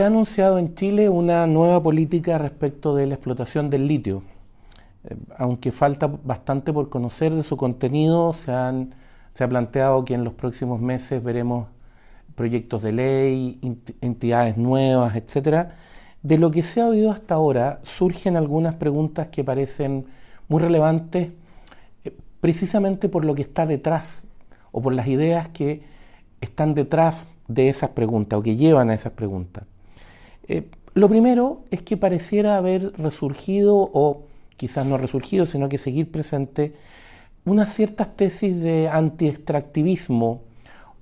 se ha anunciado en Chile una nueva política respecto de la explotación del litio. Eh, aunque falta bastante por conocer de su contenido, se, han, se ha planteado que en los próximos meses veremos proyectos de ley, entidades nuevas, etcétera. De lo que se ha oído hasta ahora, surgen algunas preguntas que parecen muy relevantes eh, precisamente por lo que está detrás o por las ideas que están detrás de esas preguntas o que llevan a esas preguntas. Eh, lo primero es que pareciera haber resurgido, o quizás no resurgido, sino que seguir presente, unas ciertas tesis de anti-extractivismo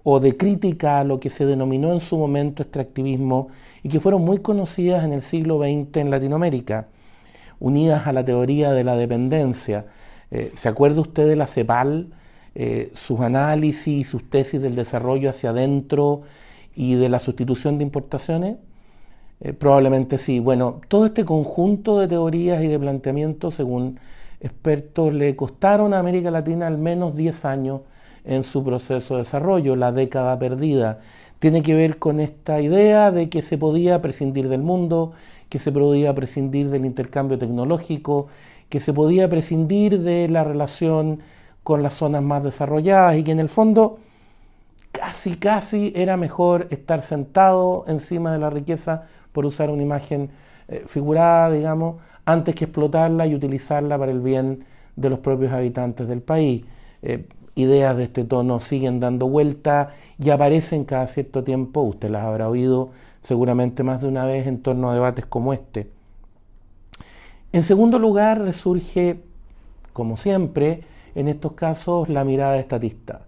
o de crítica a lo que se denominó en su momento extractivismo y que fueron muy conocidas en el siglo XX en Latinoamérica, unidas a la teoría de la dependencia. Eh, ¿Se acuerda usted de la CEPAL? Eh, sus análisis y sus tesis del desarrollo hacia adentro y de la sustitución de importaciones? Eh, probablemente sí. Bueno, todo este conjunto de teorías y de planteamientos, según expertos, le costaron a América Latina al menos 10 años en su proceso de desarrollo, la década perdida. Tiene que ver con esta idea de que se podía prescindir del mundo, que se podía prescindir del intercambio tecnológico, que se podía prescindir de la relación con las zonas más desarrolladas y que en el fondo casi, casi era mejor estar sentado encima de la riqueza, por usar una imagen eh, figurada, digamos, antes que explotarla y utilizarla para el bien de los propios habitantes del país. Eh, ideas de este tono siguen dando vuelta y aparecen cada cierto tiempo, usted las habrá oído seguramente más de una vez en torno a debates como este. En segundo lugar, resurge, como siempre, en estos casos la mirada estatista,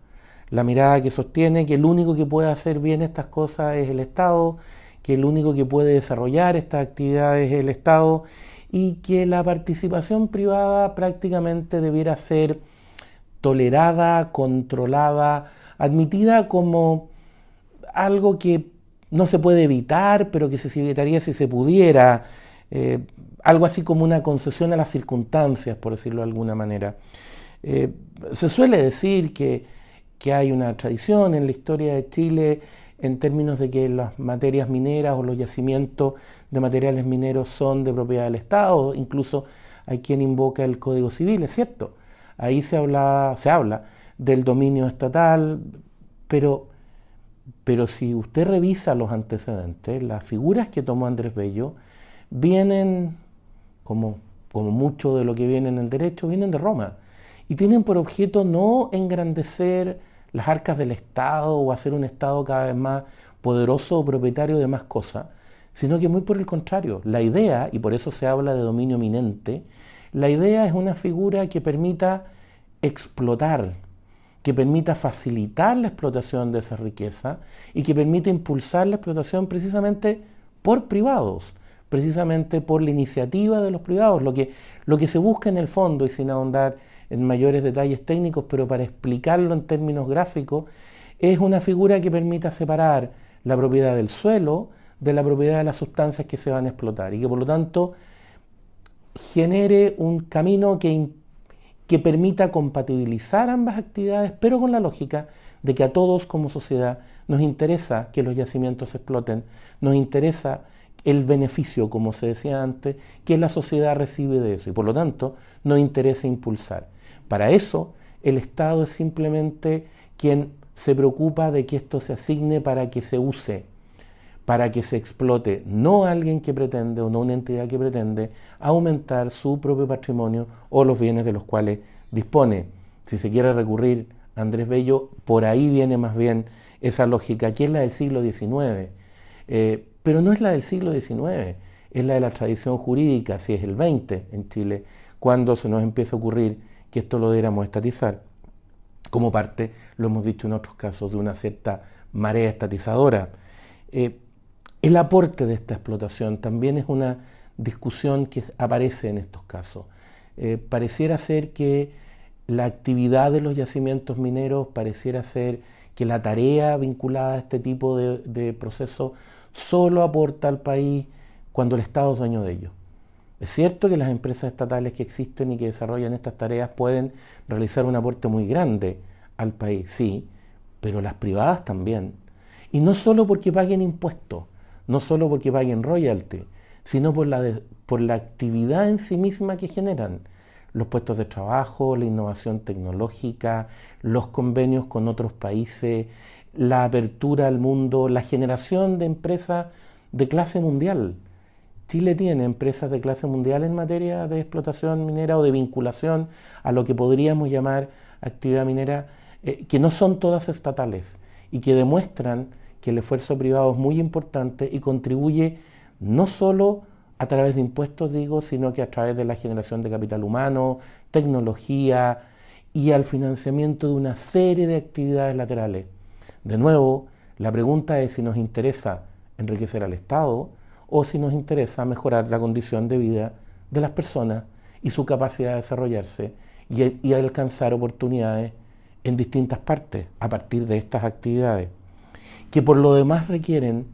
la mirada que sostiene que el único que puede hacer bien estas cosas es el Estado, que el único que puede desarrollar estas actividades es el Estado y que la participación privada prácticamente debiera ser tolerada, controlada, admitida como algo que no se puede evitar, pero que se evitaría si se pudiera, eh, algo así como una concesión a las circunstancias, por decirlo de alguna manera. Eh, se suele decir que, hay una tradición en la historia de Chile en términos de que las materias mineras o los yacimientos de materiales mineros son de propiedad del Estado, incluso hay quien invoca el Código Civil, es cierto. Ahí se habla, se habla del dominio estatal, pero, pero si usted revisa los antecedentes, las figuras que tomó Andrés Bello vienen, como, como mucho de lo que viene en el derecho, vienen de Roma y tienen por objeto no engrandecer las arcas del Estado o hacer un Estado cada vez más poderoso o propietario de más cosas, sino que muy por el contrario, la idea, y por eso se habla de dominio eminente, la idea es una figura que permita explotar, que permita facilitar la explotación de esa riqueza y que permita impulsar la explotación precisamente por privados, precisamente por la iniciativa de los privados. Lo que, lo que se busca en el fondo, y sin ahondar en mayores detalles técnicos, pero para explicarlo en términos gráficos, es una figura que permita separar la propiedad del suelo de la propiedad de las sustancias que se van a explotar y que por lo tanto genere un camino que, que permita compatibilizar ambas actividades, pero con la lógica de que a todos como sociedad nos interesa que los yacimientos se exploten, nos interesa el beneficio, como se decía antes, que la sociedad recibe de eso y por lo tanto nos interesa impulsar. Para eso, el Estado es simplemente quien se preocupa de que esto se asigne para que se use, para que se explote, no alguien que pretende o no una entidad que pretende aumentar su propio patrimonio o los bienes de los cuales dispone. Si se quiere recurrir a Andrés Bello, por ahí viene más bien esa lógica, que es la del siglo XIX. Eh, pero no es la del siglo XIX, es la de la tradición jurídica, si es el XX en Chile, cuando se nos empieza a ocurrir que esto lo debiéramos estatizar, como parte, lo hemos dicho en otros casos, de una cierta marea estatizadora. Eh, el aporte de esta explotación también es una discusión que aparece en estos casos. Eh, pareciera ser que la actividad de los yacimientos mineros, pareciera ser que la tarea vinculada a este tipo de, de procesos solo aporta al país cuando el Estado es dueño de ellos. Es cierto que las empresas estatales que existen y que desarrollan estas tareas pueden realizar un aporte muy grande al país, sí, pero las privadas también. Y no solo porque paguen impuestos, no solo porque paguen royalty, sino por la, por la actividad en sí misma que generan. Los puestos de trabajo, la innovación tecnológica, los convenios con otros países, la apertura al mundo, la generación de empresas de clase mundial. Chile tiene empresas de clase mundial en materia de explotación minera o de vinculación a lo que podríamos llamar actividad minera, eh, que no son todas estatales y que demuestran que el esfuerzo privado es muy importante y contribuye no solo a través de impuestos, digo, sino que a través de la generación de capital humano, tecnología y al financiamiento de una serie de actividades laterales. De nuevo, la pregunta es si nos interesa enriquecer al Estado o si nos interesa mejorar la condición de vida de las personas y su capacidad de desarrollarse y, alcanzar oportunidades en distintas partes a partir de estas actividades, que por lo demás requieren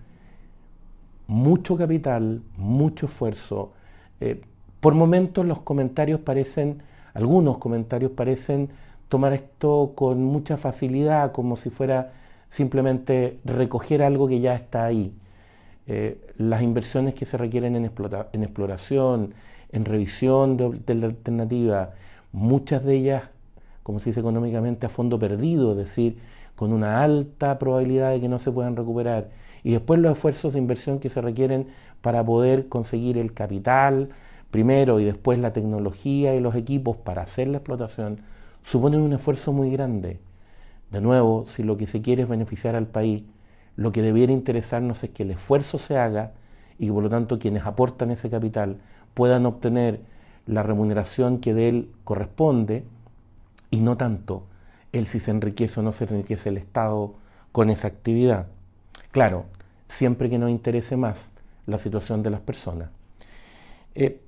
mucho capital, mucho esfuerzo. Eh, por momentos los comentarios parecen, algunos comentarios parecen tomar esto con mucha facilidad, como si fuera simplemente recoger algo que ya está ahí. Eh, las inversiones que se requieren en, en exploración, en revisión de, de, la alternativa, muchas de ellas, como se dice económicamente, a fondo perdido, es decir, con una alta probabilidad de que no se puedan recuperar y después los esfuerzos de inversión que se requieren para poder conseguir el capital primero y después la tecnología y los equipos para hacer la explotación, suponen un esfuerzo muy grande. De nuevo, si lo que se quiere es beneficiar al país, lo que debiera interesarnos es que el esfuerzo se haga y que por lo tanto quienes aportan ese capital puedan obtener la remuneración que de él corresponde y no tanto el si se enriquece o no se enriquece el Estado con esa actividad. Claro, siempre que nos interese más la situación de las personas. Eh,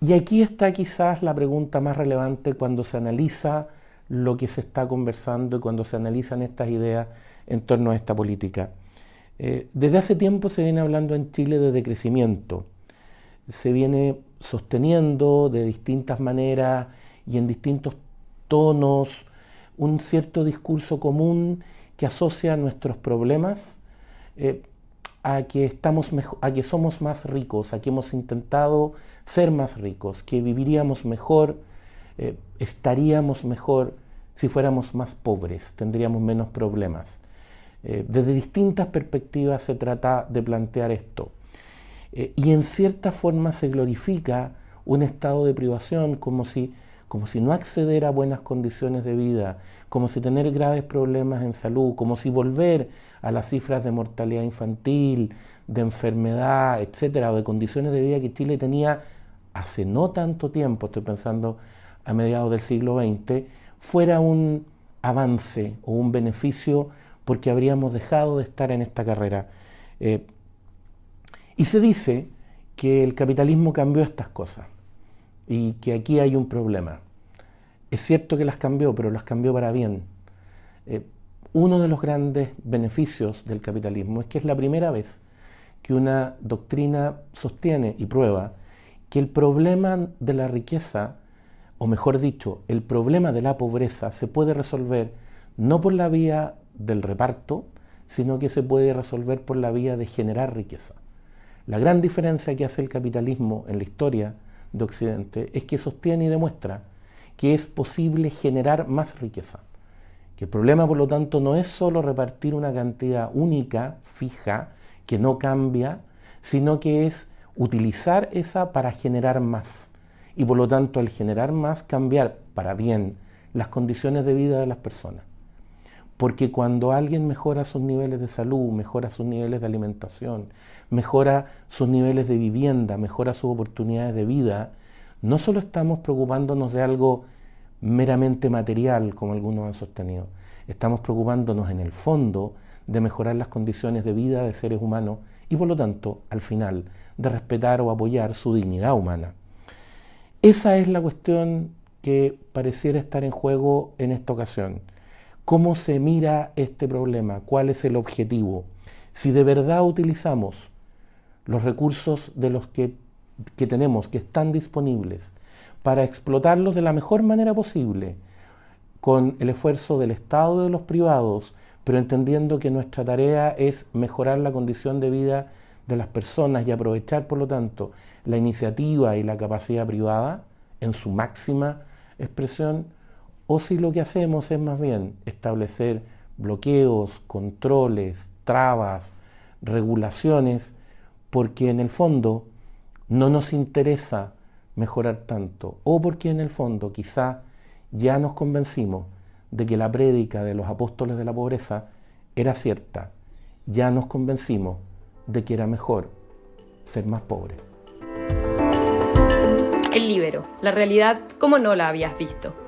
y aquí está quizás la pregunta más relevante cuando se analiza lo que se está conversando y cuando se analizan estas ideas en torno a esta política. Eh, desde hace tiempo se viene hablando en Chile de decrecimiento. Se viene sosteniendo de distintas maneras y en distintos tonos un cierto discurso común que asocia nuestros problemas eh, a que, estamos a que somos más ricos, a que hemos intentado ser más ricos, que viviríamos mejor, eh, estaríamos mejor si fuéramos más pobres, tendríamos menos problemas. Eh, desde distintas perspectivas se trata de plantear esto. y en cierta forma se glorifica un estado de privación como si como si no acceder a buenas condiciones de vida, como si tener graves problemas en salud, como si volver a las cifras de mortalidad infantil, de enfermedad, etcétera, o de condiciones de vida que Chile tenía hace no tanto tiempo, estoy pensando a mediados del siglo XX, fuera un avance o un beneficio porque habríamos dejado de estar en esta carrera. Eh, y se dice que el capitalismo cambió estas cosas y que aquí hay un problema. Es cierto que las cambió, pero las cambió para bien. Eh, uno de los grandes beneficios del capitalismo es que es la primera vez que una doctrina sostiene y prueba que el problema de la riqueza, o mejor dicho, el problema de la pobreza se puede resolver no por la vía del reparto, sino que se puede resolver por la vía de generar riqueza. La gran diferencia que hace el capitalismo en la historia de Occidente es que sostiene y demuestra que es posible generar más riqueza. Que el problema, por lo tanto, no es solo repartir una cantidad única, fija, que no cambia, sino que es utilizar esa para generar más. Y por lo tanto, al generar más, cambiar para bien las condiciones de vida de las personas. Porque cuando alguien mejora sus niveles de salud, mejora sus niveles de alimentación, mejora sus niveles de vivienda, mejora sus oportunidades de vida, no solo estamos preocupándonos de algo meramente material, como algunos han sostenido, estamos preocupándonos en el fondo de mejorar las condiciones de vida de seres humanos y por lo tanto, al final, de respetar o apoyar su dignidad humana. Esa es la cuestión que pareciera estar en juego en esta ocasión. ¿Cómo se mira este problema? ¿Cuál es el objetivo? Si de verdad utilizamos los recursos de los que, que tenemos, que están disponibles, para explotarlos de la mejor manera posible, con el esfuerzo del Estado y de los privados, pero entendiendo que nuestra tarea es mejorar la condición de vida de las personas y aprovechar, por lo tanto, la iniciativa y la capacidad privada en su máxima expresión, o si lo que hacemos es más bien establecer bloqueos, controles, trabas, regulaciones, porque en el fondo no nos interesa mejorar tanto, o porque en el fondo quizá ya nos convencimos de que la prédica de los apóstoles de la pobreza era cierta, ya nos convencimos de que era mejor ser más pobre. El libero, la realidad como no la habías visto.